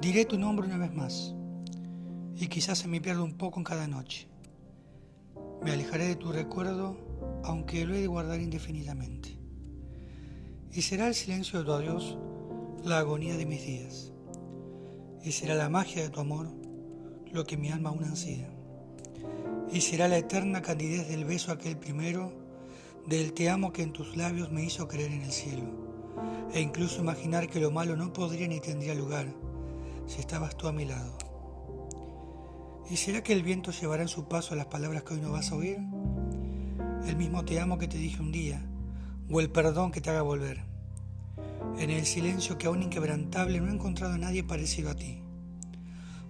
Diré tu nombre una vez más, y quizás se me pierda un poco en cada noche. Me alejaré de tu recuerdo, aunque lo he de guardar indefinidamente. Y será el silencio de tu adiós la agonía de mis días. Y será la magia de tu amor lo que mi alma aún ansía. Y será la eterna candidez del beso aquel primero, del te amo que en tus labios me hizo creer en el cielo, e incluso imaginar que lo malo no podría ni tendría lugar si estabas tú a mi lado. ¿Y será que el viento llevará en su paso las palabras que hoy no vas a oír? El mismo te amo que te dije un día, o el perdón que te haga volver. En el silencio que aún inquebrantable no he encontrado a nadie parecido a ti,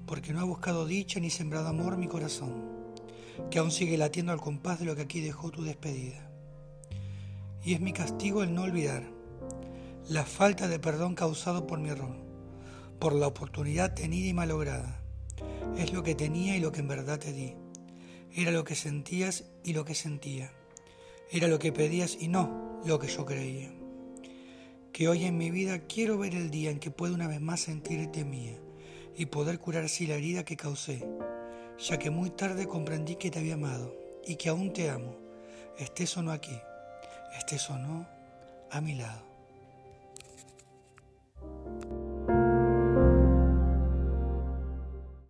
porque no ha buscado dicha ni sembrado amor mi corazón, que aún sigue latiendo al compás de lo que aquí dejó tu despedida. Y es mi castigo el no olvidar la falta de perdón causado por mi error, por la oportunidad tenida y malograda. Es lo que tenía y lo que en verdad te di. Era lo que sentías y lo que sentía. Era lo que pedías y no lo que yo creía que hoy en mi vida quiero ver el día en que pueda una vez más sentirte mía y poder curar así la herida que causé, ya que muy tarde comprendí que te había amado y que aún te amo, estés o no aquí, estés o no a mi lado.